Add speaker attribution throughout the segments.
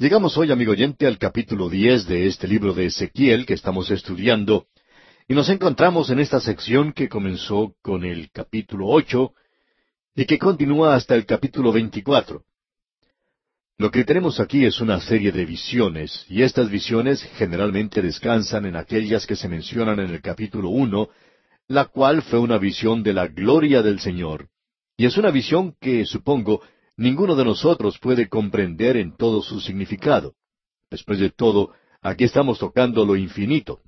Speaker 1: Llegamos hoy, amigo oyente, al capítulo diez de este libro de Ezequiel que estamos estudiando, y nos encontramos en esta sección que comenzó con el capítulo ocho y que continúa hasta el capítulo veinticuatro. Lo que tenemos aquí es una serie de visiones, y estas visiones generalmente descansan en aquellas que se mencionan en el capítulo uno, la cual fue una visión de la gloria del Señor. Y es una visión que, supongo, ninguno de nosotros puede comprender en todo su significado. Después de todo, aquí estamos tocando lo infinito.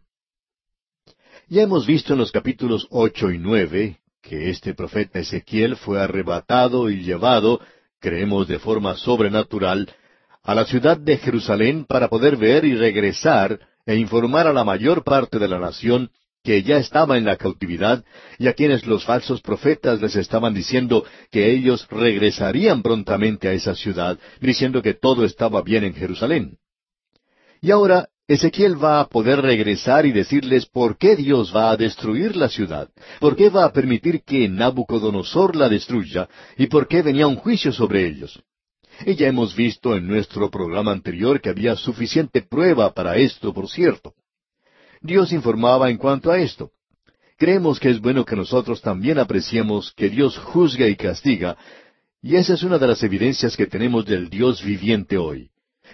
Speaker 1: Ya hemos visto en los capítulos ocho y nueve que este profeta Ezequiel fue arrebatado y llevado, creemos de forma sobrenatural, a la ciudad de Jerusalén para poder ver y regresar e informar a la mayor parte de la nación que ya estaba en la cautividad y a quienes los falsos profetas les estaban diciendo que ellos regresarían prontamente a esa ciudad, diciendo que todo estaba bien en Jerusalén. Y ahora Ezequiel va a poder regresar y decirles por qué Dios va a destruir la ciudad, por qué va a permitir que Nabucodonosor la destruya y por qué venía un juicio sobre ellos. Y ya hemos visto en nuestro programa anterior que había suficiente prueba para esto, por cierto. Dios informaba en cuanto a esto. Creemos que es bueno que nosotros también apreciemos que Dios juzga y castiga, y esa es una de las evidencias que tenemos del Dios viviente hoy.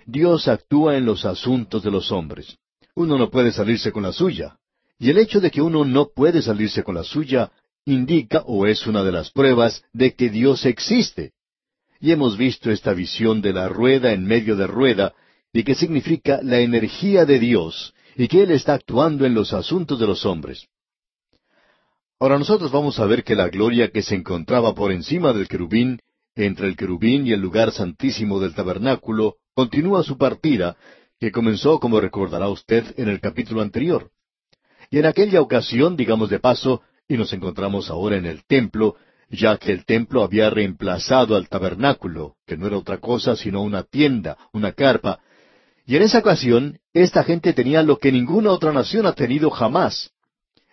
Speaker 1: Dios actúa en los asuntos de los hombres. Uno no puede salirse con la suya. Y el hecho de que uno no puede salirse con la suya indica o es una de las pruebas de que Dios existe. Y hemos visto esta visión de la rueda en medio de rueda, y que significa la energía de Dios, y que Él está actuando en los asuntos de los hombres. Ahora nosotros vamos a ver que la gloria que se encontraba por encima del querubín, entre el querubín y el lugar santísimo del tabernáculo, continúa su partida, que comenzó, como recordará usted, en el capítulo anterior. Y en aquella ocasión, digamos de paso, y nos encontramos ahora en el templo, ya que el templo había reemplazado al tabernáculo, que no era otra cosa sino una tienda, una carpa, y en esa ocasión, esta gente tenía lo que ninguna otra nación ha tenido jamás.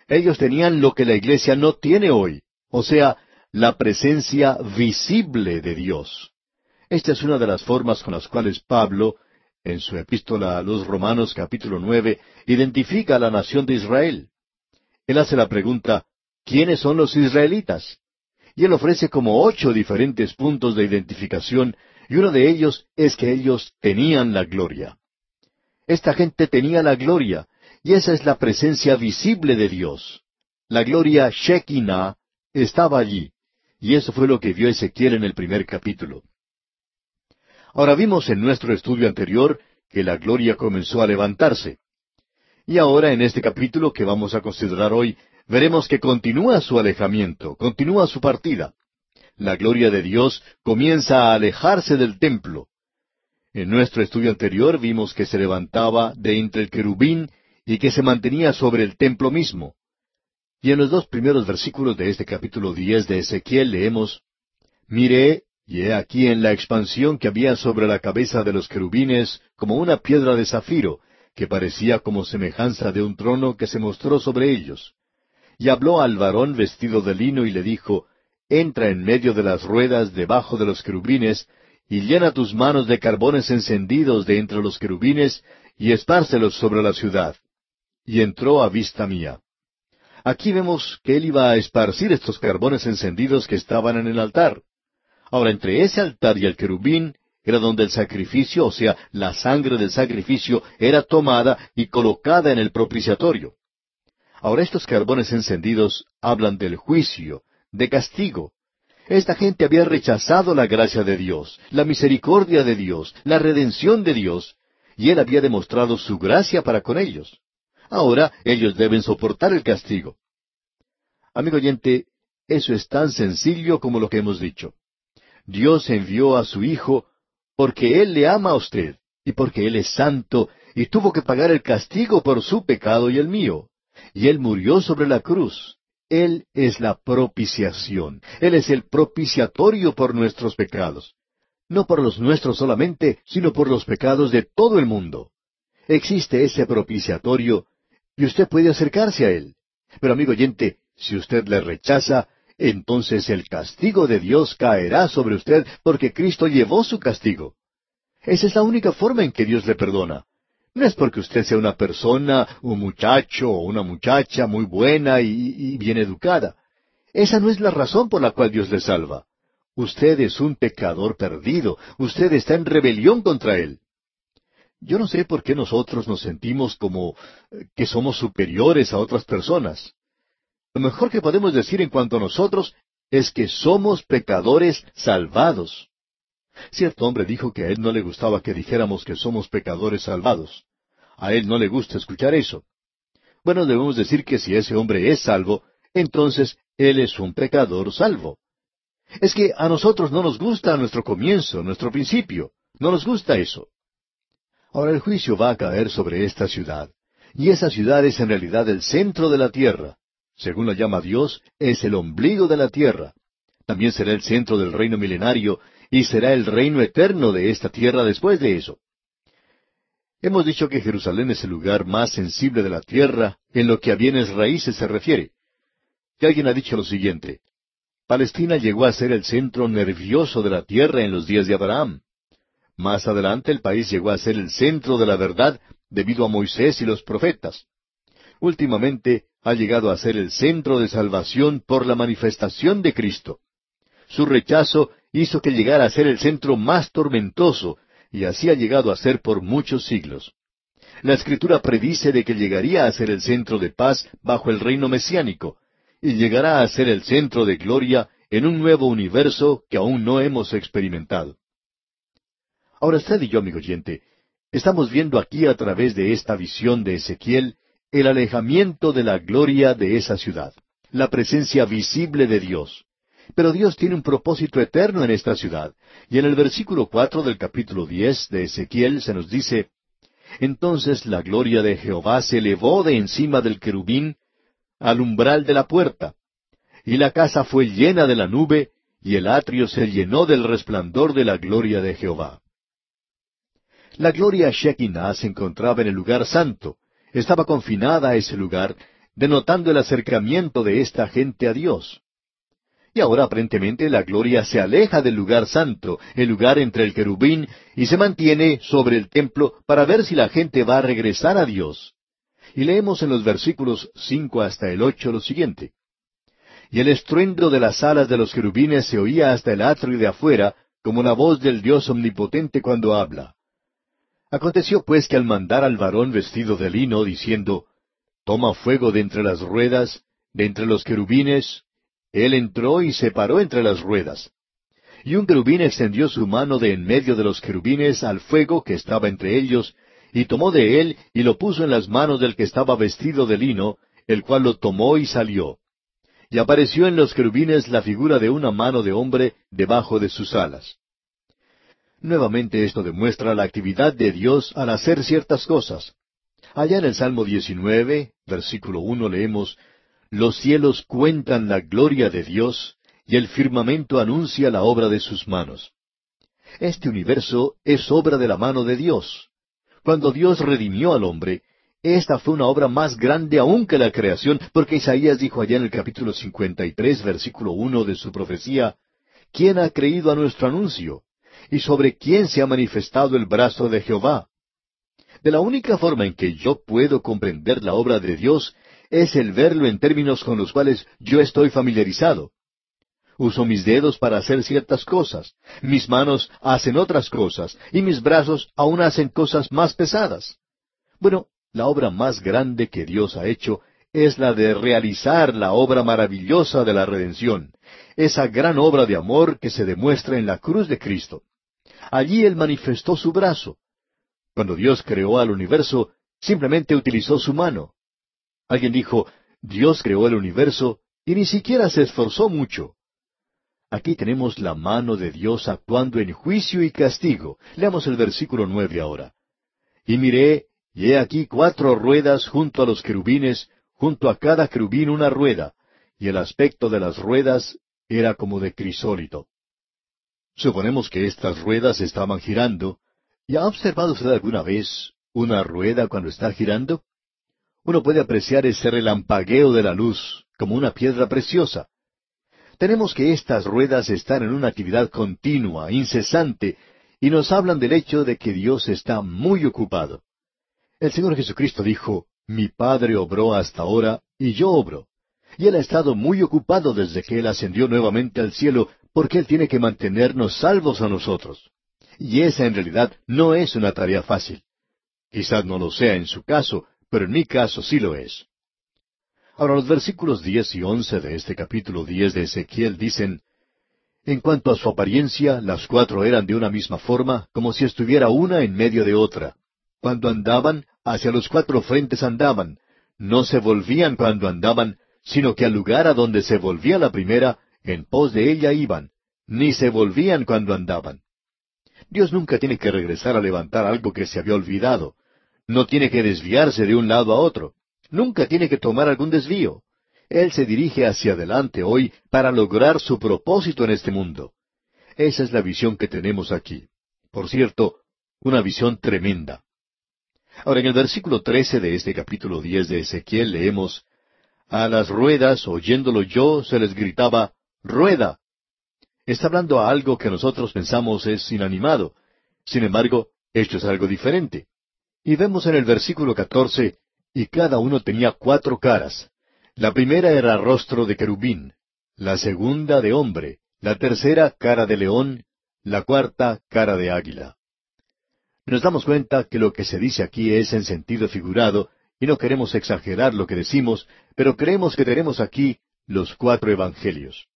Speaker 1: Ellos tenían lo que la iglesia no tiene hoy, o sea, la presencia visible de Dios. Esta es una de las formas con las cuales Pablo, en su epístola a los Romanos capítulo nueve, identifica a la nación de Israel. Él hace la pregunta, ¿quiénes son los israelitas? Y él ofrece como ocho diferentes puntos de identificación, y uno de ellos es que ellos tenían la gloria. Esta gente tenía la gloria, y esa es la presencia visible de Dios. La gloria Shekinah estaba allí, y eso fue lo que vio Ezequiel en el primer capítulo. Ahora vimos en nuestro estudio anterior que la gloria comenzó a levantarse. Y ahora en este capítulo que vamos a considerar hoy, veremos que continúa su alejamiento, continúa su partida. La gloria de Dios comienza a alejarse del templo, en nuestro estudio anterior vimos que se levantaba de entre el querubín y que se mantenía sobre el templo mismo. Y en los dos primeros versículos de este capítulo diez de Ezequiel leemos Miré, y he aquí en la expansión que había sobre la cabeza de los querubines como una piedra de zafiro, que parecía como semejanza de un trono que se mostró sobre ellos. Y habló al varón vestido de lino y le dijo, Entra en medio de las ruedas debajo de los querubines, y llena tus manos de carbones encendidos de entre los querubines, y espárcelos sobre la ciudad. Y entró a vista mía. Aquí vemos que él iba a esparcir estos carbones encendidos que estaban en el altar. Ahora, entre ese altar y el querubín era donde el sacrificio, o sea, la sangre del sacrificio, era tomada y colocada en el propiciatorio. Ahora estos carbones encendidos hablan del juicio, de castigo, esta gente había rechazado la gracia de Dios, la misericordia de Dios, la redención de Dios, y Él había demostrado su gracia para con ellos. Ahora ellos deben soportar el castigo. Amigo oyente, eso es tan sencillo como lo que hemos dicho. Dios envió a su Hijo porque Él le ama a usted y porque Él es santo y tuvo que pagar el castigo por su pecado y el mío. Y Él murió sobre la cruz. Él es la propiciación. Él es el propiciatorio por nuestros pecados. No por los nuestros solamente, sino por los pecados de todo el mundo. Existe ese propiciatorio y usted puede acercarse a Él. Pero amigo oyente, si usted le rechaza, entonces el castigo de Dios caerá sobre usted porque Cristo llevó su castigo. Esa es la única forma en que Dios le perdona. No es porque usted sea una persona, un muchacho o una muchacha muy buena y, y bien educada. Esa no es la razón por la cual Dios le salva. Usted es un pecador perdido. Usted está en rebelión contra Él. Yo no sé por qué nosotros nos sentimos como eh, que somos superiores a otras personas. Lo mejor que podemos decir en cuanto a nosotros es que somos pecadores salvados. Cierto hombre dijo que a él no le gustaba que dijéramos que somos pecadores salvados. A él no le gusta escuchar eso. Bueno, debemos decir que si ese hombre es salvo, entonces él es un pecador salvo. Es que a nosotros no nos gusta nuestro comienzo, nuestro principio. No nos gusta eso. Ahora el juicio va a caer sobre esta ciudad. Y esa ciudad es en realidad el centro de la tierra. Según lo llama Dios, es el ombligo de la tierra. También será el centro del reino milenario y será el reino eterno de esta tierra después de eso. Hemos dicho que Jerusalén es el lugar más sensible de la tierra en lo que a bienes raíces se refiere. Y alguien ha dicho lo siguiente, Palestina llegó a ser el centro nervioso de la tierra en los días de Abraham. Más adelante el país llegó a ser el centro de la verdad debido a Moisés y los profetas. Últimamente ha llegado a ser el centro de salvación por la manifestación de Cristo. Su rechazo hizo que llegara a ser el centro más tormentoso, y así ha llegado a ser por muchos siglos. La Escritura predice de que llegaría a ser el centro de paz bajo el reino mesiánico, y llegará a ser el centro de gloria en un nuevo universo que aún no hemos experimentado. Ahora usted y yo, amigo oyente, estamos viendo aquí a través de esta visión de Ezequiel el alejamiento de la gloria de esa ciudad, la presencia visible de Dios. Pero Dios tiene un propósito eterno en esta ciudad, y en el versículo cuatro del capítulo diez de Ezequiel se nos dice Entonces la gloria de Jehová se elevó de encima del querubín al umbral de la puerta. Y la casa fue llena de la nube, y el atrio se llenó del resplandor de la gloria de Jehová. La gloria Shekinah se encontraba en el lugar santo, estaba confinada a ese lugar, denotando el acercamiento de esta gente a Dios. Y ahora aparentemente la gloria se aleja del lugar santo, el lugar entre el querubín, y se mantiene sobre el templo para ver si la gente va a regresar a Dios. Y leemos en los versículos cinco hasta el ocho lo siguiente. Y el estruendo de las alas de los querubines se oía hasta el atrio de afuera, como la voz del Dios omnipotente cuando habla. Aconteció pues que al mandar al varón vestido de lino, diciendo, Toma fuego de entre las ruedas, de entre los querubines, él entró y se paró entre las ruedas. Y un querubín extendió su mano de en medio de los querubines al fuego que estaba entre ellos, y tomó de él y lo puso en las manos del que estaba vestido de lino, el cual lo tomó y salió. Y apareció en los querubines la figura de una mano de hombre debajo de sus alas. Nuevamente esto demuestra la actividad de Dios al hacer ciertas cosas. Allá en el Salmo 19, versículo 1 leemos, Los cielos cuentan la gloria de Dios, y el firmamento anuncia la obra de sus manos. Este universo es obra de la mano de Dios. Cuando Dios redimió al hombre, esta fue una obra más grande aún que la creación, porque Isaías dijo allá en el capítulo 53, versículo 1 de su profecía, ¿quién ha creído a nuestro anuncio? ¿Y sobre quién se ha manifestado el brazo de Jehová? De la única forma en que yo puedo comprender la obra de Dios es el verlo en términos con los cuales yo estoy familiarizado. Uso mis dedos para hacer ciertas cosas, mis manos hacen otras cosas, y mis brazos aún hacen cosas más pesadas. Bueno, la obra más grande que Dios ha hecho es la de realizar la obra maravillosa de la redención, esa gran obra de amor que se demuestra en la cruz de Cristo. Allí Él manifestó su brazo. Cuando Dios creó al universo, simplemente utilizó su mano. Alguien dijo, Dios creó el universo y ni siquiera se esforzó mucho. Aquí tenemos la mano de Dios actuando en juicio y castigo. Leamos el versículo nueve ahora. Y miré, y he aquí cuatro ruedas junto a los querubines, junto a cada querubín una rueda, y el aspecto de las ruedas era como de crisólito. Suponemos que estas ruedas estaban girando. ¿Y ha observado usted alguna vez una rueda cuando está girando? Uno puede apreciar ese relampagueo de la luz, como una piedra preciosa. Tenemos que estas ruedas están en una actividad continua, incesante, y nos hablan del hecho de que Dios está muy ocupado. El Señor Jesucristo dijo, Mi Padre obró hasta ahora, y yo obro. Y Él ha estado muy ocupado desde que Él ascendió nuevamente al cielo, porque Él tiene que mantenernos salvos a nosotros. Y esa en realidad no es una tarea fácil. Quizás no lo sea en su caso, pero en mi caso sí lo es. Ahora los versículos diez y once de este capítulo diez de Ezequiel dicen, En cuanto a su apariencia, las cuatro eran de una misma forma, como si estuviera una en medio de otra. Cuando andaban, hacia los cuatro frentes andaban, no se volvían cuando andaban, sino que al lugar a donde se volvía la primera, en pos de ella iban, ni se volvían cuando andaban. Dios nunca tiene que regresar a levantar algo que se había olvidado. No tiene que desviarse de un lado a otro. Nunca tiene que tomar algún desvío. Él se dirige hacia adelante hoy para lograr su propósito en este mundo. Esa es la visión que tenemos aquí. Por cierto, una visión tremenda. Ahora, en el versículo trece de este capítulo diez de Ezequiel leemos, A las ruedas, oyéndolo yo, se les gritaba, Rueda. Está hablando a algo que nosotros pensamos es inanimado. Sin embargo, esto es algo diferente. Y vemos en el versículo catorce, y cada uno tenía cuatro caras. La primera era rostro de querubín, la segunda de hombre, la tercera cara de león, la cuarta cara de águila. Nos damos cuenta que lo que se dice aquí es en sentido figurado, y no queremos exagerar lo que decimos, pero creemos que tenemos aquí los cuatro evangelios.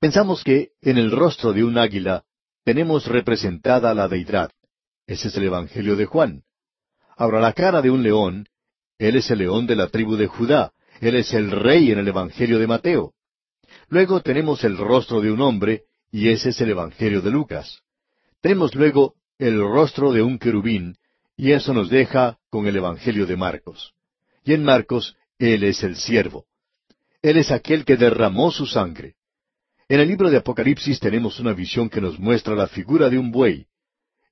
Speaker 1: Pensamos que en el rostro de un águila tenemos representada la deidad. Ese es el Evangelio de Juan. Ahora la cara de un león él es el león de la tribu de Judá. Él es el rey en el Evangelio de Mateo. Luego tenemos el rostro de un hombre, y ese es el Evangelio de Lucas. Tenemos luego el rostro de un querubín, y eso nos deja con el Evangelio de Marcos. Y en Marcos, Él es el siervo. Él es aquel que derramó su sangre. En el libro de Apocalipsis tenemos una visión que nos muestra la figura de un buey.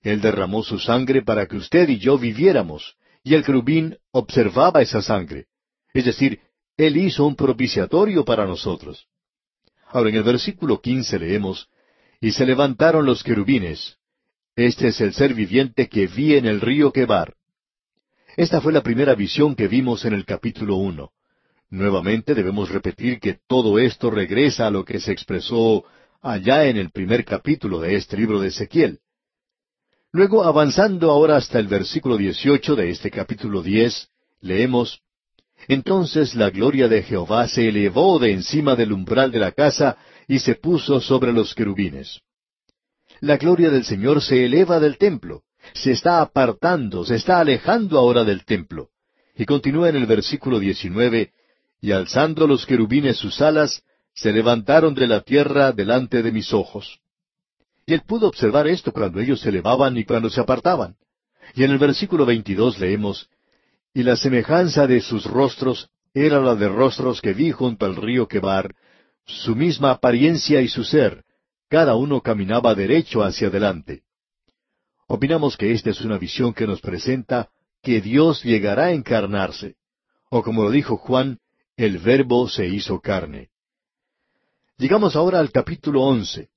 Speaker 1: Él derramó su sangre para que usted y yo viviéramos, y el querubín observaba esa sangre. Es decir, Él hizo un propiciatorio para nosotros. Ahora en el versículo quince leemos, Y se levantaron los querubines. Este es el ser viviente que vi en el río Quebar. Esta fue la primera visión que vimos en el capítulo uno. Nuevamente debemos repetir que todo esto regresa a lo que se expresó allá en el primer capítulo de este libro de Ezequiel. Luego, avanzando ahora hasta el versículo 18 de este capítulo 10, leemos, Entonces la gloria de Jehová se elevó de encima del umbral de la casa y se puso sobre los querubines. La gloria del Señor se eleva del templo, se está apartando, se está alejando ahora del templo. Y continúa en el versículo 19, y alzando los querubines sus alas, se levantaron de la tierra delante de mis ojos. Y él pudo observar esto cuando ellos se elevaban y cuando se apartaban. Y en el versículo 22 leemos, Y la semejanza de sus rostros era la de rostros que vi junto al río Quebar, su misma apariencia y su ser, cada uno caminaba derecho hacia adelante. Opinamos que esta es una visión que nos presenta que Dios llegará a encarnarse. O como lo dijo Juan, el Verbo se hizo carne. Llegamos ahora al capítulo once.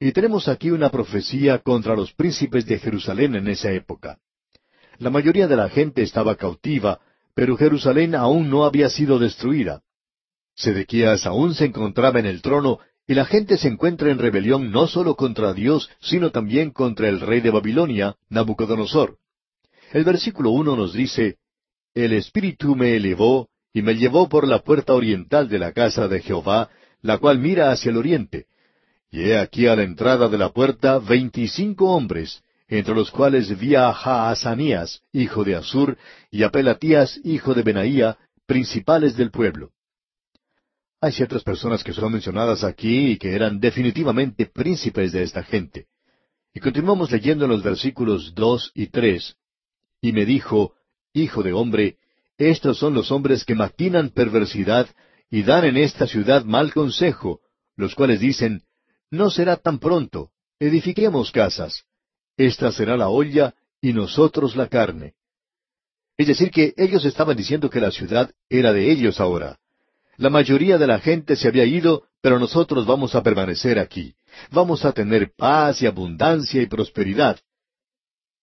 Speaker 1: Y tenemos aquí una profecía contra los príncipes de Jerusalén en esa época. La mayoría de la gente estaba cautiva, pero Jerusalén aún no había sido destruida. Sedequías aún se encontraba en el trono y la gente se encuentra en rebelión no solo contra Dios, sino también contra el rey de Babilonia, Nabucodonosor. El versículo uno nos dice, El Espíritu me elevó y me llevó por la puerta oriental de la casa de Jehová, la cual mira hacia el oriente, y he aquí a la entrada de la puerta veinticinco hombres, entre los cuales vi a Jaazanías, hijo de Asur, y a Pelatías, hijo de Benaía, principales del pueblo. Hay ciertas personas que son mencionadas aquí y que eran definitivamente príncipes de esta gente. Y continuamos leyendo en los versículos dos y tres. Y me dijo, Hijo de hombre, estos son los hombres que maquinan perversidad y dan en esta ciudad mal consejo, los cuales dicen, no será tan pronto. Edifiquemos casas. Esta será la olla y nosotros la carne. Es decir, que ellos estaban diciendo que la ciudad era de ellos ahora. La mayoría de la gente se había ido, pero nosotros vamos a permanecer aquí. Vamos a tener paz y abundancia y prosperidad.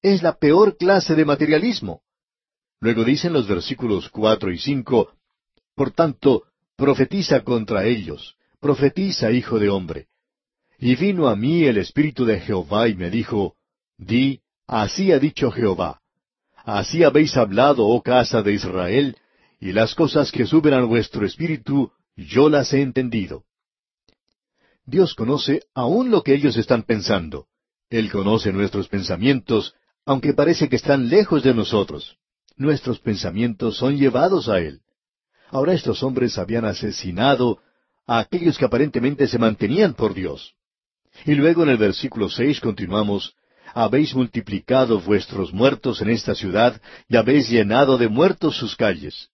Speaker 1: Es la peor clase de materialismo. Luego dicen los versículos cuatro y cinco, Por tanto, profetiza contra ellos, profetiza, hijo de hombre. Y vino a mí el Espíritu de Jehová y me dijo, Di, así ha dicho Jehová. Así habéis hablado, oh casa de Israel, y las cosas que suben a vuestro espíritu, yo las he entendido. Dios conoce aún lo que ellos están pensando. Él conoce nuestros pensamientos, aunque parece que están lejos de nosotros. Nuestros pensamientos son llevados a Él. Ahora estos hombres habían asesinado a aquellos que aparentemente se mantenían por Dios. Y luego en el versículo seis continuamos, Habéis multiplicado vuestros muertos en esta ciudad y habéis llenado de muertos sus calles.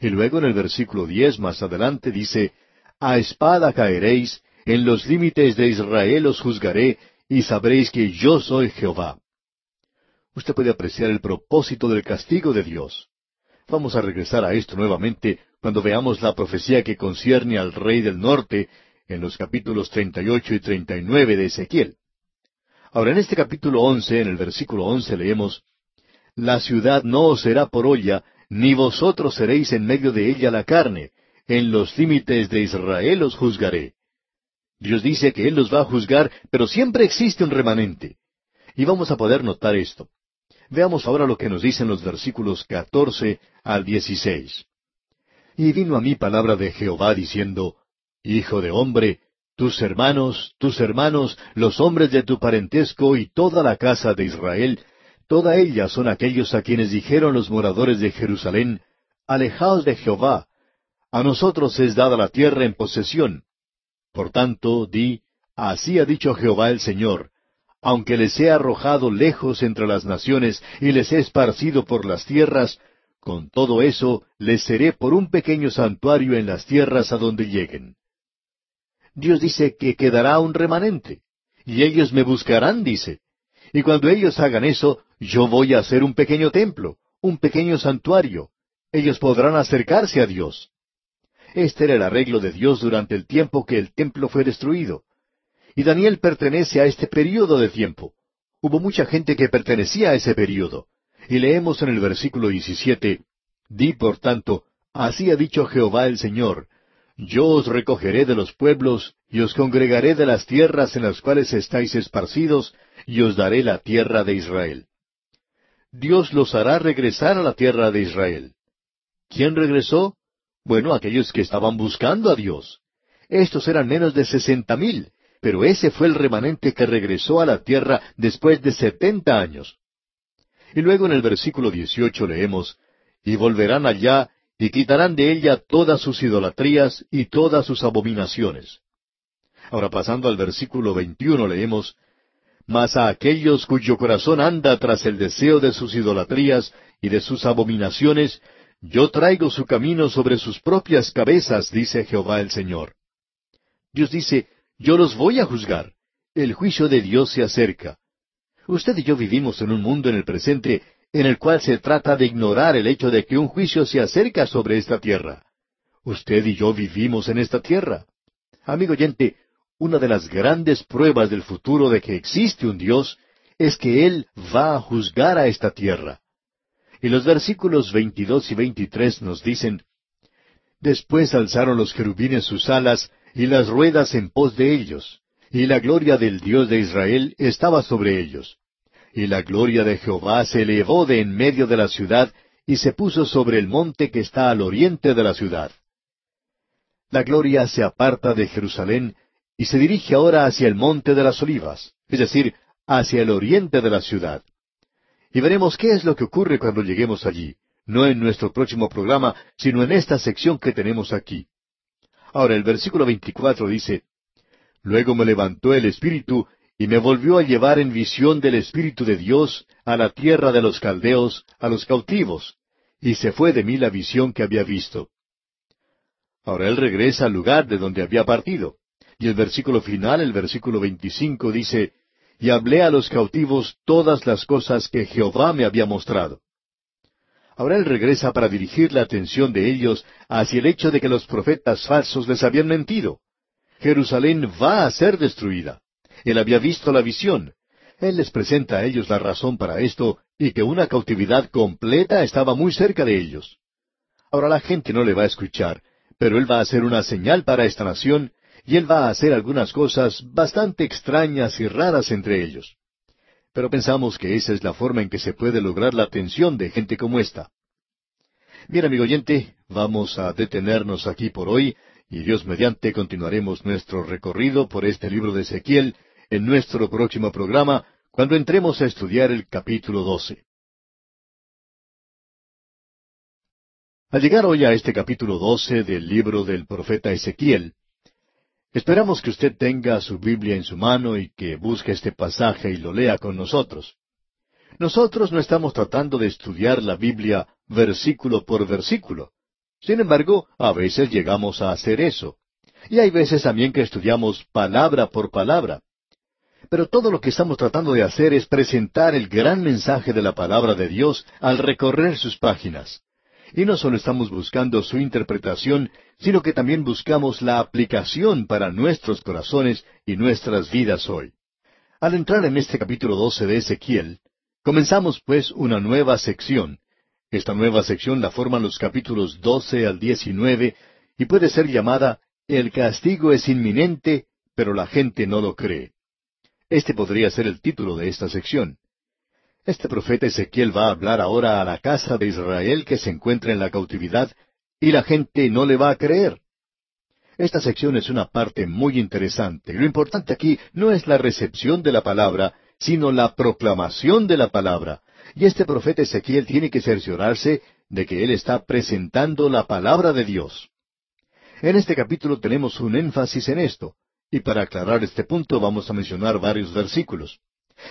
Speaker 1: Y luego en el versículo diez más adelante dice, A espada caeréis, en los límites de Israel os juzgaré, y sabréis que yo soy Jehová. Usted puede apreciar el propósito del castigo de Dios. Vamos a regresar a esto nuevamente cuando veamos la profecía que concierne al rey del norte en los capítulos 38 y 39 de Ezequiel. Ahora, en este capítulo once, en el versículo once, leemos, La ciudad no os será por olla, ni vosotros seréis en medio de ella la carne, en los límites de Israel os juzgaré. Dios dice que Él los va a juzgar, pero siempre existe un remanente. Y vamos a poder notar esto. Veamos ahora lo que nos dicen los versículos catorce al dieciséis. Y vino a mí palabra de Jehová diciendo, Hijo de hombre, tus hermanos, tus hermanos, los hombres de tu parentesco y toda la casa de Israel, toda ella son aquellos a quienes dijeron los moradores de Jerusalén, Alejaos de Jehová, a nosotros es dada la tierra en posesión. Por tanto, di, así ha dicho Jehová el Señor, aunque les he arrojado lejos entre las naciones y les he esparcido por las tierras, con todo eso les seré por un pequeño santuario en las tierras a donde lleguen. Dios dice que quedará un remanente. Y ellos me buscarán, dice. Y cuando ellos hagan eso, yo voy a hacer un pequeño templo, un pequeño santuario. Ellos podrán acercarse a Dios. Este era el arreglo de Dios durante el tiempo que el templo fue destruido. Y Daniel pertenece a este período de tiempo. Hubo mucha gente que pertenecía a ese período. Y leemos en el versículo 17, Di por tanto, así ha dicho Jehová el Señor, yo os recogeré de los pueblos, y os congregaré de las tierras en las cuales estáis esparcidos, y os daré la tierra de Israel. Dios los hará regresar a la tierra de Israel. ¿Quién regresó? Bueno, aquellos que estaban buscando a Dios. Estos eran menos de sesenta mil, pero ese fue el remanente que regresó a la tierra después de setenta años. Y luego en el versículo dieciocho leemos, Y volverán allá y quitarán de ella todas sus idolatrías y todas sus abominaciones. Ahora pasando al versículo 21 leemos, Mas a aquellos cuyo corazón anda tras el deseo de sus idolatrías y de sus abominaciones, yo traigo su camino sobre sus propias cabezas, dice Jehová el Señor. Dios dice, yo los voy a juzgar. El juicio de Dios se acerca. Usted y yo vivimos en un mundo en el presente en el cual se trata de ignorar el hecho de que un juicio se acerca sobre esta tierra. Usted y yo vivimos en esta tierra. Amigo oyente, una de las grandes pruebas del futuro de que existe un Dios es que Él va a juzgar a esta tierra. Y los versículos 22 y 23 nos dicen, Después alzaron los querubines sus alas y las ruedas en pos de ellos, y la gloria del Dios de Israel estaba sobre ellos y la gloria de Jehová se elevó de en medio de la ciudad y se puso sobre el monte que está al oriente de la ciudad. La gloria se aparta de Jerusalén y se dirige ahora hacia el monte de las olivas, es decir, hacia el oriente de la ciudad. Y veremos qué es lo que ocurre cuando lleguemos allí, no en nuestro próximo programa, sino en esta sección que tenemos aquí. Ahora el versículo 24 dice, Luego me levantó el Espíritu y me volvió a llevar en visión del Espíritu de Dios a la tierra de los caldeos, a los cautivos, y se fue de mí la visión que había visto. Ahora él regresa al lugar de donde había partido. Y el versículo final, el versículo 25, dice, Y hablé a los cautivos todas las cosas que Jehová me había mostrado. Ahora él regresa para dirigir la atención de ellos hacia el hecho de que los profetas falsos les habían mentido. Jerusalén va a ser destruida. Él había visto la visión. Él les presenta a ellos la razón para esto y que una cautividad completa estaba muy cerca de ellos. Ahora la gente no le va a escuchar, pero Él va a hacer una señal para esta nación y Él va a hacer algunas cosas bastante extrañas y raras entre ellos. Pero pensamos que esa es la forma en que se puede lograr la atención de gente como esta. Bien, amigo oyente, vamos a detenernos aquí por hoy y Dios mediante continuaremos nuestro recorrido por este libro de Ezequiel en nuestro próximo programa cuando entremos a estudiar el capítulo 12. Al llegar hoy a este capítulo 12 del libro del profeta Ezequiel, Esperamos que usted tenga su Biblia en su mano y que busque este pasaje y lo lea con nosotros. Nosotros no estamos tratando de estudiar la Biblia versículo por versículo. Sin embargo, a veces llegamos a hacer eso. Y hay veces también que estudiamos palabra por palabra. Pero todo lo que estamos tratando de hacer es presentar el gran mensaje de la palabra de Dios al recorrer sus páginas. Y no solo estamos buscando su interpretación, sino que también buscamos la aplicación para nuestros corazones y nuestras vidas hoy. Al entrar en este capítulo 12 de Ezequiel, comenzamos pues una nueva sección. Esta nueva sección la forman los capítulos 12 al 19 y puede ser llamada El castigo es inminente, pero la gente no lo cree. Este podría ser el título de esta sección. Este profeta Ezequiel va a hablar ahora a la casa de Israel que se encuentra en la cautividad y la gente no le va a creer. Esta sección es una parte muy interesante. Lo importante aquí no es la recepción de la palabra, sino la proclamación de la palabra. Y este profeta Ezequiel tiene que cerciorarse de que él está presentando la palabra de Dios. En este capítulo tenemos un énfasis en esto, y para aclarar este punto vamos a mencionar varios versículos.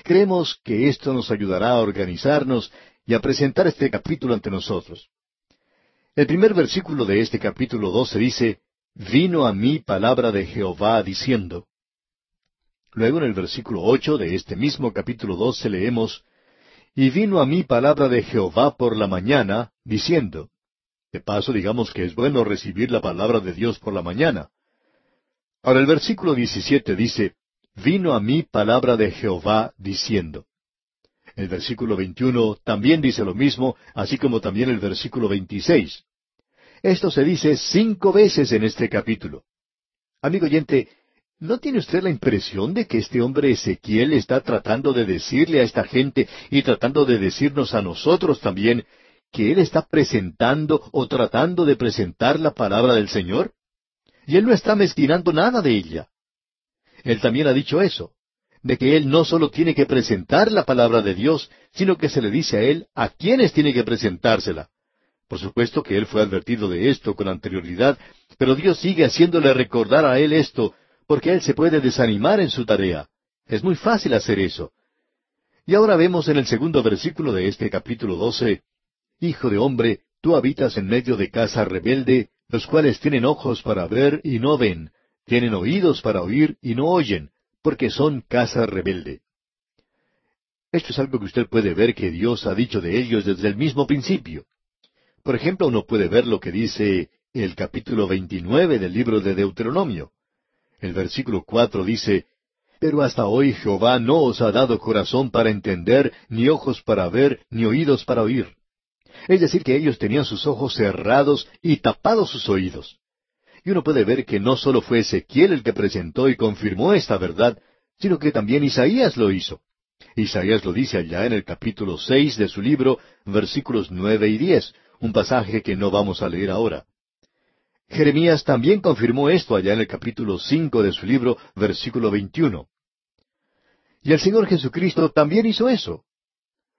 Speaker 1: Creemos que esto nos ayudará a organizarnos y a presentar este capítulo ante nosotros. El primer versículo de este capítulo 12 dice, Vino a mí palabra de Jehová diciendo. Luego en el versículo ocho de este mismo capítulo 12 leemos, Y vino a mí palabra de Jehová por la mañana, diciendo. De paso, digamos que es bueno recibir la palabra de Dios por la mañana. Ahora el versículo 17 dice, vino a mí palabra de Jehová diciendo. El versículo 21 también dice lo mismo, así como también el versículo 26. Esto se dice cinco veces en este capítulo. Amigo oyente, ¿no tiene usted la impresión de que este hombre Ezequiel está tratando de decirle a esta gente y tratando de decirnos a nosotros también que él está presentando o tratando de presentar la palabra del Señor? Y él no está mezquinando nada de ella. Él también ha dicho eso, de que Él no solo tiene que presentar la palabra de Dios, sino que se le dice a Él a quiénes tiene que presentársela. Por supuesto que Él fue advertido de esto con anterioridad, pero Dios sigue haciéndole recordar a Él esto, porque Él se puede desanimar en su tarea. Es muy fácil hacer eso. Y ahora vemos en el segundo versículo de este capítulo doce, Hijo de hombre, tú habitas en medio de casa rebelde, los cuales tienen ojos para ver y no ven, tienen oídos para oír y no oyen, porque son casa rebelde. Esto es algo que usted puede ver que Dios ha dicho de ellos desde el mismo principio. Por ejemplo, uno puede ver lo que dice el capítulo 29 del libro de Deuteronomio. El versículo cuatro dice, Pero hasta hoy Jehová no os ha dado corazón para entender, ni ojos para ver, ni oídos para oír. Es decir, que ellos tenían sus ojos cerrados y tapados sus oídos. Y uno puede ver que no solo fue Ezequiel el que presentó y confirmó esta verdad, sino que también Isaías lo hizo. Isaías lo dice allá en el capítulo seis de su libro, versículos nueve y diez, un pasaje que no vamos a leer ahora. Jeremías también confirmó esto allá en el capítulo cinco de su libro, versículo veintiuno. Y el Señor Jesucristo también hizo eso.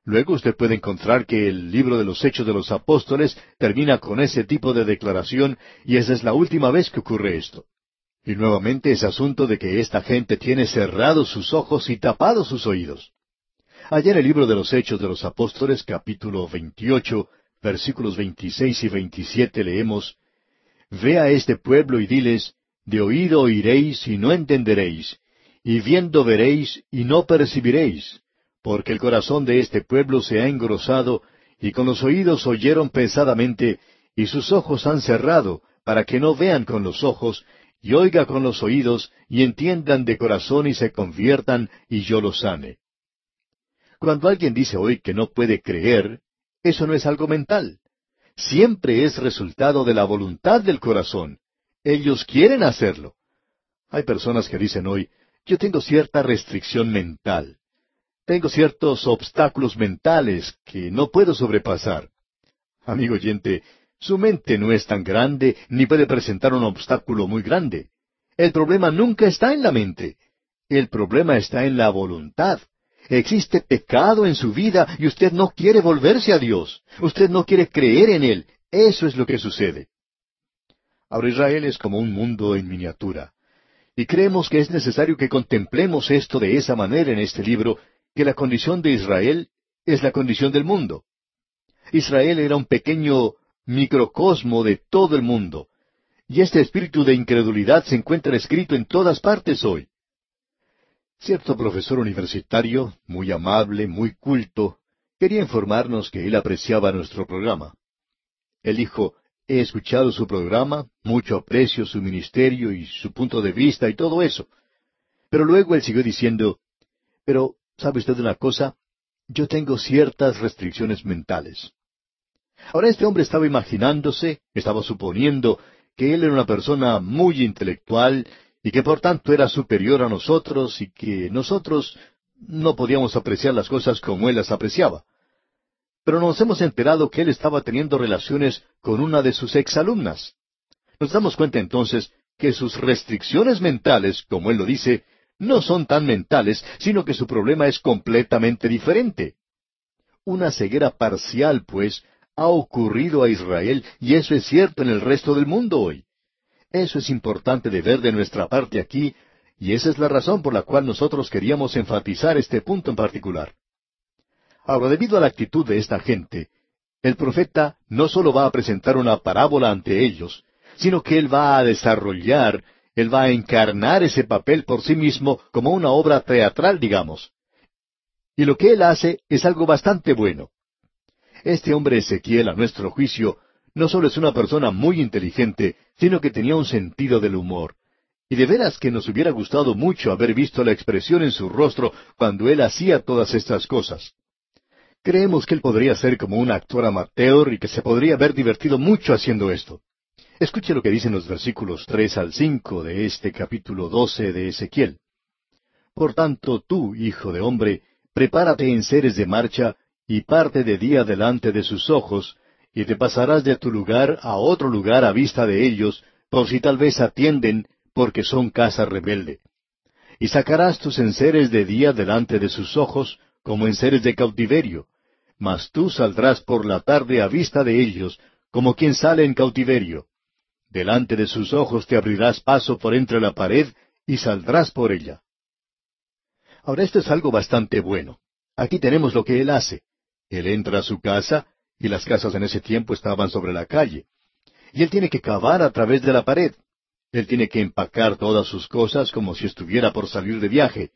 Speaker 1: Luego usted puede encontrar que el libro de los Hechos de los Apóstoles termina con ese tipo de declaración y esa es la última vez que ocurre esto. Y nuevamente ese asunto de que esta gente tiene cerrados sus ojos y tapados sus oídos. Allá en el libro de los Hechos de los Apóstoles, capítulo 28, versículos 26 y 27 leemos, Ve a este pueblo y diles, de oído oiréis y no entenderéis, y viendo veréis y no percibiréis porque el corazón de este pueblo se ha engrosado, y con los oídos oyeron pesadamente, y sus ojos han cerrado, para que no vean con los ojos, y oiga con los oídos, y entiendan de corazón y se conviertan, y yo los sane. Cuando alguien dice hoy que no puede creer, eso no es algo mental. Siempre es resultado de la voluntad del corazón. Ellos quieren hacerlo. Hay personas que dicen hoy, yo tengo cierta restricción mental. Tengo ciertos obstáculos mentales que no puedo sobrepasar. Amigo oyente, su mente no es tan grande ni puede presentar un obstáculo muy grande. El problema nunca está en la mente. El problema está en la voluntad. Existe pecado en su vida y usted no quiere volverse a Dios. Usted no quiere creer en Él. Eso es lo que sucede. Ahora Israel es como un mundo en miniatura. Y creemos que es necesario que contemplemos esto de esa manera en este libro, que la condición de Israel es la condición del mundo. Israel era un pequeño microcosmo de todo el mundo. Y este espíritu de incredulidad se encuentra escrito en todas partes hoy. Cierto profesor universitario, muy amable, muy culto, quería informarnos que él apreciaba nuestro programa. Él dijo, he escuchado su programa, mucho aprecio su ministerio y su punto de vista y todo eso. Pero luego él siguió diciendo, pero, ¿sabe usted una cosa? Yo tengo ciertas restricciones mentales. Ahora este hombre estaba imaginándose, estaba suponiendo que él era una persona muy intelectual y que por tanto era superior a nosotros y que nosotros no podíamos apreciar las cosas como él las apreciaba. Pero nos hemos enterado que él estaba teniendo relaciones con una de sus exalumnas. Nos damos cuenta entonces que sus restricciones mentales, como él lo dice, no son tan mentales, sino que su problema es completamente diferente. Una ceguera parcial, pues, ha ocurrido a Israel y eso es cierto en el resto del mundo hoy. Eso es importante de ver de nuestra parte aquí y esa es la razón por la cual nosotros queríamos enfatizar este punto en particular. Ahora, debido a la actitud de esta gente, el profeta no solo va a presentar una parábola ante ellos, sino que él va a desarrollar, él va a encarnar ese papel por sí mismo como una obra teatral, digamos. Y lo que él hace es algo bastante bueno. Este hombre Ezequiel, a nuestro juicio, no solo es una persona muy inteligente, sino que tenía un sentido del humor. Y de veras que nos hubiera gustado mucho haber visto la expresión en su rostro cuando él hacía todas estas cosas. Creemos que él podría ser como un actor amateur y que se podría haber divertido mucho haciendo esto. Escuche lo que dicen los versículos tres al cinco de este capítulo doce de Ezequiel. Por tanto, tú, hijo de hombre, prepárate en seres de marcha y parte de día delante de sus ojos, y te pasarás de tu lugar a otro lugar a vista de ellos, por si tal vez atienden, porque son casa rebelde. Y sacarás tus enseres de día delante de sus ojos, como enseres de cautiverio, mas tú saldrás por la tarde a vista de ellos, como quien sale en cautiverio. Delante de sus ojos te abrirás paso por entre la pared, y saldrás por ella. Ahora esto es algo bastante bueno. Aquí tenemos lo que él hace. Él entra a su casa, y las casas en ese tiempo estaban sobre la calle. Y él tiene que cavar a través de la pared. Él tiene que empacar todas sus cosas como si estuviera por salir de viaje.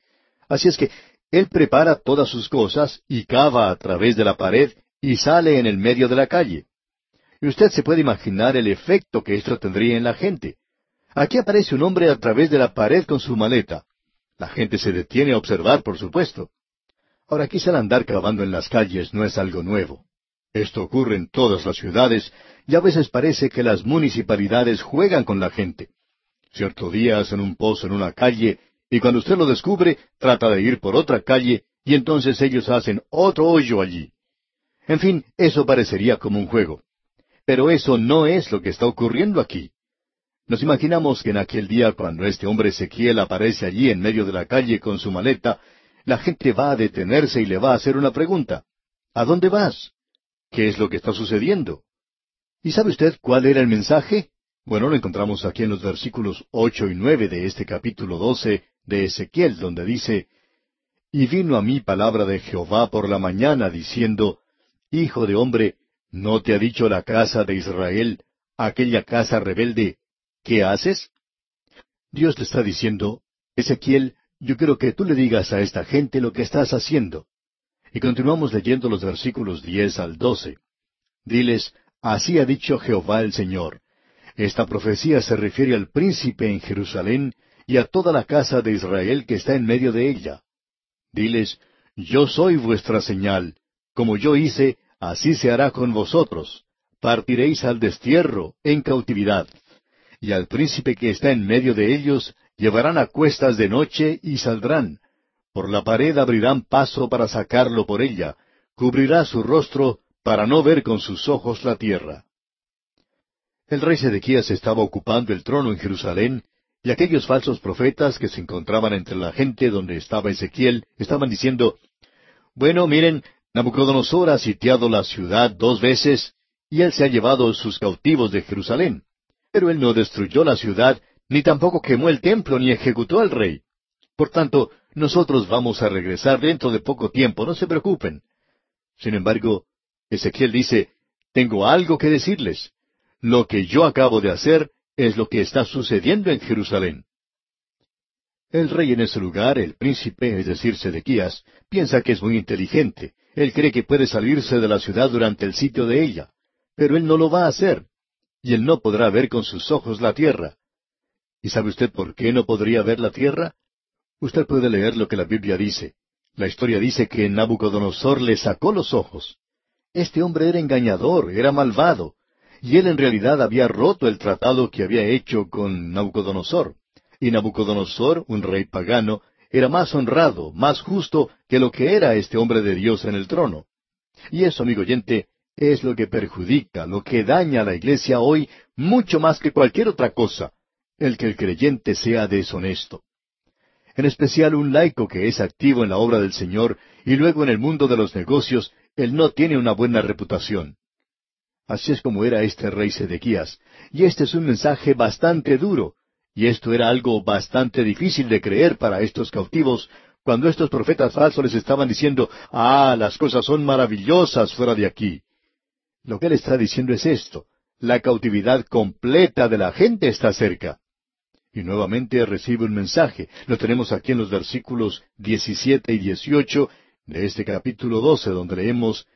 Speaker 1: Así es que él prepara todas sus cosas y cava a través de la pared y sale en el medio de la calle. Y usted se puede imaginar el efecto que esto tendría en la gente. Aquí aparece un hombre a través de la pared con su maleta. La gente se detiene a observar, por supuesto. Ahora, quizá el andar cavando en las calles no es algo nuevo. Esto ocurre en todas las ciudades y a veces parece que las municipalidades juegan con la gente. Cierto día hacen un pozo en una calle y cuando usted lo descubre trata de ir por otra calle y entonces ellos hacen otro hoyo allí. En fin, eso parecería como un juego. Pero eso no es lo que está ocurriendo aquí. Nos imaginamos que en aquel día cuando este hombre Ezequiel aparece allí en medio de la calle con su maleta, la gente va a detenerse y le va a hacer una pregunta. ¿A dónde vas? ¿Qué es lo que está sucediendo? ¿Y sabe usted cuál era el mensaje? Bueno, lo encontramos aquí en los versículos ocho y nueve de este capítulo doce de Ezequiel, donde dice, Y vino a mí palabra de Jehová por la mañana, diciendo, Hijo de hombre, ¿no te ha dicho la casa de Israel, aquella casa rebelde, ¿qué haces? Dios te está diciendo, Ezequiel, yo quiero que tú le digas a esta gente lo que estás haciendo. Y continuamos leyendo los versículos diez al doce. Diles, Así ha dicho Jehová el Señor. esta profecía se refiere al príncipe en Jerusalén y a toda la casa de Israel que está en medio de ella. Diles, Yo soy vuestra señal, como yo hice, así se hará con vosotros. Partiréis al destierro, en cautividad. Y al príncipe que está en medio de ellos, llevarán a cuestas de noche y saldrán. Por la pared abrirán paso para sacarlo por ella, cubrirá su rostro para no ver con sus ojos la tierra. El rey Sedequías estaba ocupando el trono en Jerusalén, y aquellos falsos profetas que se encontraban entre la gente donde estaba Ezequiel estaban diciendo, Bueno, miren, Nabucodonosor ha sitiado la ciudad dos veces, y él se ha llevado sus cautivos de Jerusalén. Pero él no destruyó la ciudad, ni tampoco quemó el templo, ni ejecutó al rey. Por tanto, nosotros vamos a regresar dentro de poco tiempo, no se preocupen. Sin embargo, Ezequiel dice, Tengo algo que decirles. Lo que yo acabo de hacer es lo que está sucediendo en Jerusalén. El rey en ese lugar, el príncipe, es decir, Sedequías, piensa que es muy inteligente. Él cree que puede salirse de la ciudad durante el sitio de ella. Pero él no lo va a hacer. Y él no podrá ver con sus ojos la tierra. ¿Y sabe usted por qué no podría ver la tierra? Usted puede leer lo que la Biblia dice. La historia dice que Nabucodonosor le sacó los ojos. Este hombre era engañador, era malvado, y él en realidad había roto el tratado que había hecho con Nabucodonosor. Y Nabucodonosor, un rey pagano, era más honrado, más justo que lo que era este hombre de Dios en el trono. Y eso, amigo oyente, es lo que perjudica, lo que daña a la iglesia hoy mucho más que cualquier otra cosa, el que el creyente sea deshonesto. En especial un laico que es activo en la obra del Señor y luego en el mundo de los negocios, él no tiene una buena reputación. Así es como era este rey Sedequías. Y este es un mensaje bastante duro. Y esto era algo bastante difícil de creer para estos cautivos, cuando estos profetas falsos les estaban diciendo, ah, las cosas son maravillosas fuera de aquí. Lo que él está diciendo es esto, la cautividad completa de la gente está cerca. Y nuevamente recibe un mensaje. Lo tenemos aquí en los versículos 17 y 18 de este capítulo 12, donde leemos,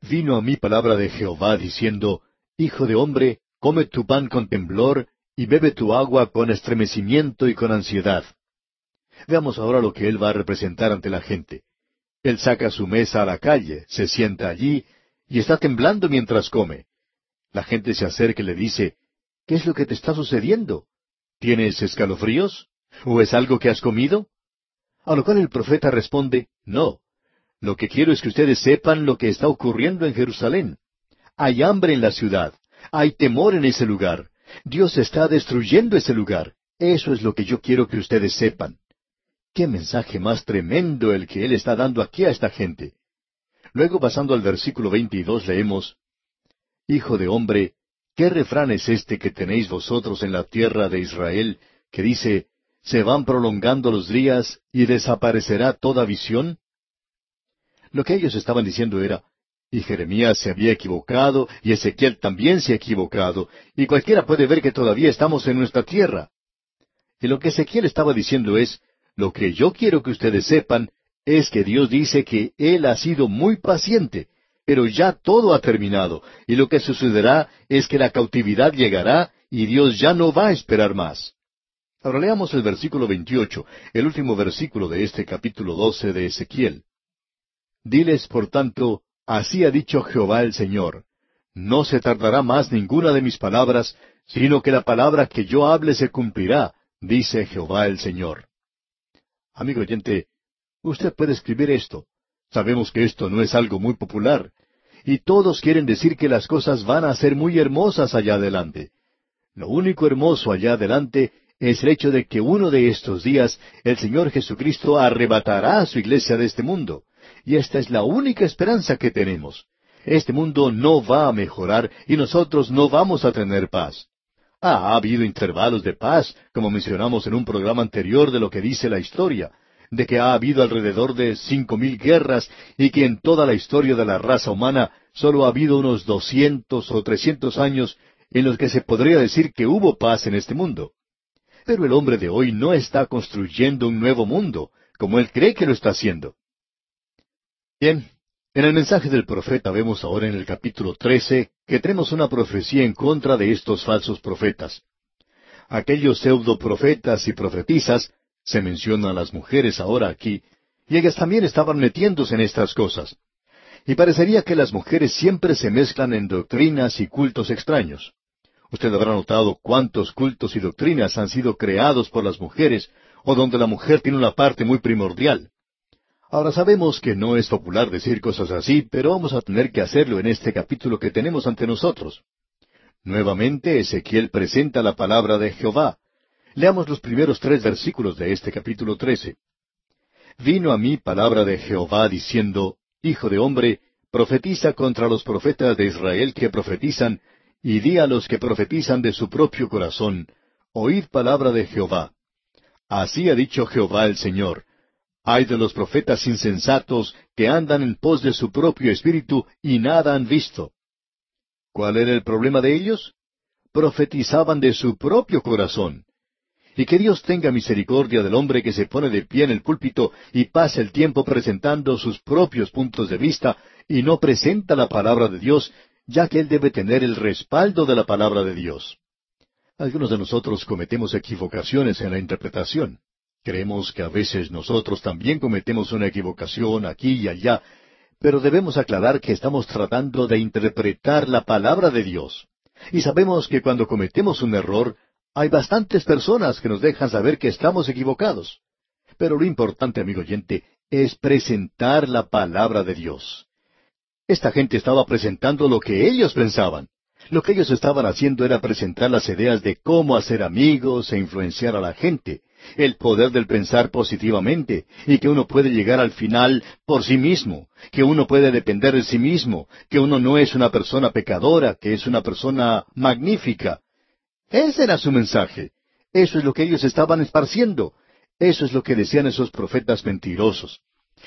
Speaker 1: vino a mí palabra de Jehová diciendo, Hijo de hombre, come tu pan con temblor y bebe tu agua con estremecimiento y con ansiedad. Veamos ahora lo que él va a representar ante la gente. Él saca su mesa a la calle, se sienta allí y está temblando mientras come. La gente se acerca y le dice, ¿qué es lo que te está sucediendo? ¿Tienes escalofríos? ¿O es algo que has comido? A lo cual el profeta responde, no, lo que quiero es que ustedes sepan lo que está ocurriendo en Jerusalén. Hay hambre en la ciudad, hay temor en ese lugar. Dios está destruyendo ese lugar. Eso es lo que yo quiero que ustedes sepan. Qué mensaje más tremendo el que Él está dando aquí a esta gente. Luego, pasando al versículo 22, leemos, Hijo de hombre, ¿qué refrán es este que tenéis vosotros en la tierra de Israel, que dice, se van prolongando los días y desaparecerá toda visión? Lo que ellos estaban diciendo era, y Jeremías se había equivocado, y Ezequiel también se ha equivocado, y cualquiera puede ver que todavía estamos en nuestra tierra. Y lo que Ezequiel estaba diciendo es, lo que yo quiero que ustedes sepan es que Dios dice que Él ha sido muy paciente, pero ya todo ha terminado, y lo que sucederá es que la cautividad llegará y Dios ya no va a esperar más. Ahora leamos el versículo 28, el último versículo de este capítulo 12 de Ezequiel. Diles, por tanto, así ha dicho Jehová el Señor, no se tardará más ninguna de mis palabras, sino que la palabra que yo hable se cumplirá, dice Jehová el Señor. Amigo oyente, usted puede escribir esto. Sabemos que esto no es algo muy popular, y todos quieren decir que las cosas van a ser muy hermosas allá adelante. Lo único hermoso allá adelante es el hecho de que uno de estos días el Señor Jesucristo arrebatará a su iglesia de este mundo. Y esta es la única esperanza que tenemos. Este mundo no va a mejorar y nosotros no vamos a tener paz. Ha habido intervalos de paz, como mencionamos en un programa anterior de lo que dice la historia, de que ha habido alrededor de cinco mil guerras y que en toda la historia de la raza humana solo ha habido unos doscientos o trescientos años en los que se podría decir que hubo paz en este mundo. Pero el hombre de hoy no está construyendo un nuevo mundo, como él cree que lo está haciendo. Bien, En el mensaje del profeta vemos ahora en el capítulo 13 que tenemos una profecía en contra de estos falsos profetas. Aquellos pseudo profetas y profetisas, se mencionan las mujeres ahora aquí, y ellas también estaban metiéndose en estas cosas. Y parecería que las mujeres siempre se mezclan en doctrinas y cultos extraños. Usted habrá notado cuántos cultos y doctrinas han sido creados por las mujeres, o donde la mujer tiene una parte muy primordial. Ahora sabemos que no es popular decir cosas así, pero vamos a tener que hacerlo en este capítulo que tenemos ante nosotros. Nuevamente Ezequiel presenta la palabra de Jehová. Leamos los primeros tres versículos de este capítulo trece. Vino a mí palabra de Jehová diciendo, Hijo de hombre, profetiza contra los profetas de Israel que profetizan, y di a los que profetizan de su propio corazón, oíd palabra de Jehová. Así ha dicho Jehová el Señor. Hay de los profetas insensatos que andan en pos de su propio espíritu y nada han visto. ¿Cuál era el problema de ellos? Profetizaban de su propio corazón. Y que Dios tenga misericordia del hombre que se pone de pie en el púlpito y pasa el tiempo presentando sus propios puntos de vista y no presenta la palabra de Dios, ya que él debe tener el respaldo de la palabra de Dios. Algunos de nosotros cometemos equivocaciones en la interpretación. Creemos que a veces nosotros también cometemos una equivocación aquí y allá, pero debemos aclarar que estamos tratando de interpretar la palabra de Dios. Y sabemos que cuando cometemos un error, hay bastantes personas que nos dejan saber que estamos equivocados. Pero lo importante, amigo oyente, es presentar la palabra de Dios. Esta gente estaba presentando lo que ellos pensaban. Lo que ellos estaban haciendo era presentar las ideas de cómo hacer amigos e influenciar a la gente, el poder del pensar positivamente, y que uno puede llegar al final por sí mismo, que uno puede depender de sí mismo, que uno no es una persona pecadora, que es una persona magnífica. Ese era su mensaje. Eso es lo que ellos estaban esparciendo. Eso es lo que decían esos profetas mentirosos.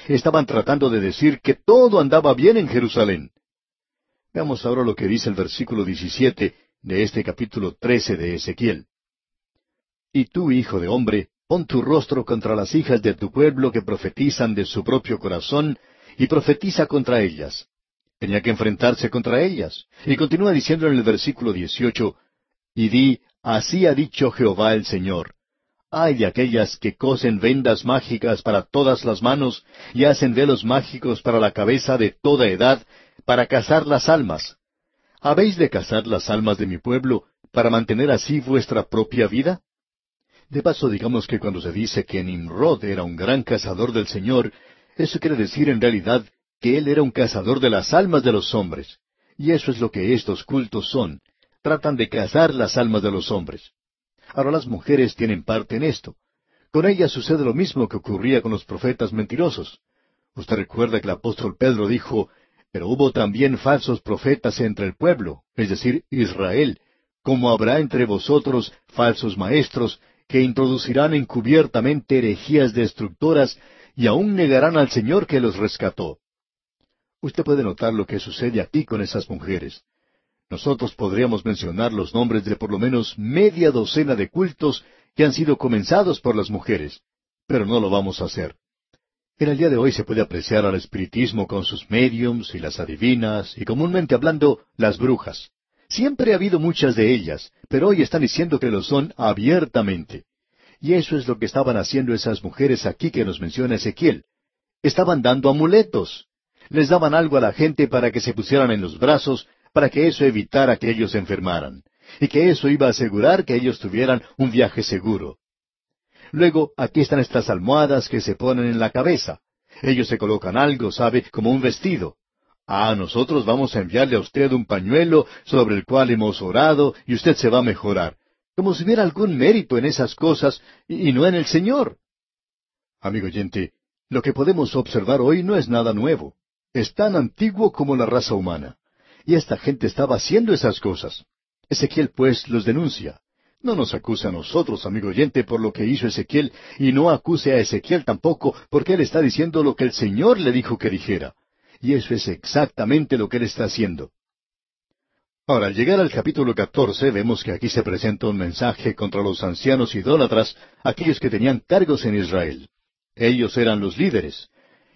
Speaker 1: Estaban tratando de decir que todo andaba bien en Jerusalén. Veamos ahora lo que dice el versículo 17 de este capítulo 13 de Ezequiel. Y tú, hijo de hombre, pon tu rostro contra las hijas de tu pueblo que profetizan de su propio corazón, y profetiza contra ellas. Tenía que enfrentarse contra ellas. Y continúa diciendo en el versículo 18, y di, así ha dicho Jehová el Señor. Ay de aquellas que cosen vendas mágicas para todas las manos y hacen velos mágicos para la cabeza de toda edad, para cazar las almas. ¿Habéis de cazar las almas de mi pueblo para mantener así vuestra propia vida? De paso, digamos que cuando se dice que Nimrod era un gran cazador del Señor, eso quiere decir en realidad que él era un cazador de las almas de los hombres. Y eso es lo que estos cultos son. Tratan de cazar las almas de los hombres. Ahora las mujeres tienen parte en esto. Con ellas sucede lo mismo que ocurría con los profetas mentirosos. Usted recuerda que el apóstol Pedro dijo, pero hubo también falsos profetas entre el pueblo, es decir, Israel, como habrá entre vosotros falsos maestros, que introducirán encubiertamente herejías destructoras y aún negarán al Señor que los rescató. Usted puede notar lo que sucede aquí con esas mujeres. Nosotros podríamos mencionar los nombres de por lo menos media docena de cultos que han sido comenzados por las mujeres, pero no lo vamos a hacer. En el día de hoy se puede apreciar al espiritismo con sus mediums y las adivinas y comúnmente hablando las brujas. Siempre ha habido muchas de ellas, pero hoy están diciendo que lo son abiertamente. Y eso es lo que estaban haciendo esas mujeres aquí que nos menciona Ezequiel. Estaban dando amuletos. Les daban algo a la gente para que se pusieran en los brazos, para que eso evitara que ellos se enfermaran, y que eso iba a asegurar que ellos tuvieran un viaje seguro. Luego, aquí están estas almohadas que se ponen en la cabeza. Ellos se colocan algo, sabe, como un vestido. Ah, nosotros vamos a enviarle a usted un pañuelo sobre el cual hemos orado y usted se va a mejorar. Como si hubiera algún mérito en esas cosas y no en el Señor. Amigo oyente, lo que podemos observar hoy no es nada nuevo. Es tan antiguo como la raza humana. Y esta gente estaba haciendo esas cosas. Ezequiel, pues, los denuncia. No nos acuse a nosotros, amigo oyente, por lo que hizo Ezequiel, y no acuse a Ezequiel tampoco, porque él está diciendo lo que el Señor le dijo que dijera. Y eso es exactamente lo que él está haciendo. Ahora, al llegar al capítulo catorce, vemos que aquí se presenta un mensaje contra los ancianos idólatras, aquellos que tenían cargos en Israel. Ellos eran los líderes.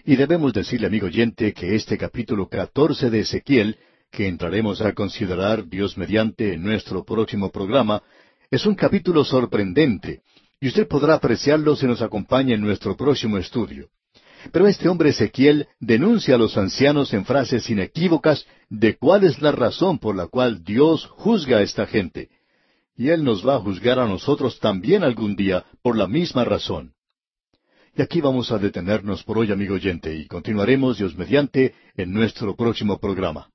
Speaker 1: Y debemos decirle, amigo oyente, que este capítulo catorce de Ezequiel, que entraremos a considerar Dios mediante en nuestro próximo programa, es un capítulo sorprendente, y usted podrá apreciarlo si nos acompaña en nuestro próximo estudio. Pero este hombre Ezequiel denuncia a los ancianos en frases inequívocas de cuál es la razón por la cual Dios juzga a esta gente. Y Él nos va a juzgar a nosotros también algún día por la misma razón. Y aquí vamos a detenernos por hoy, amigo oyente, y continuaremos, Dios mediante, en nuestro próximo programa.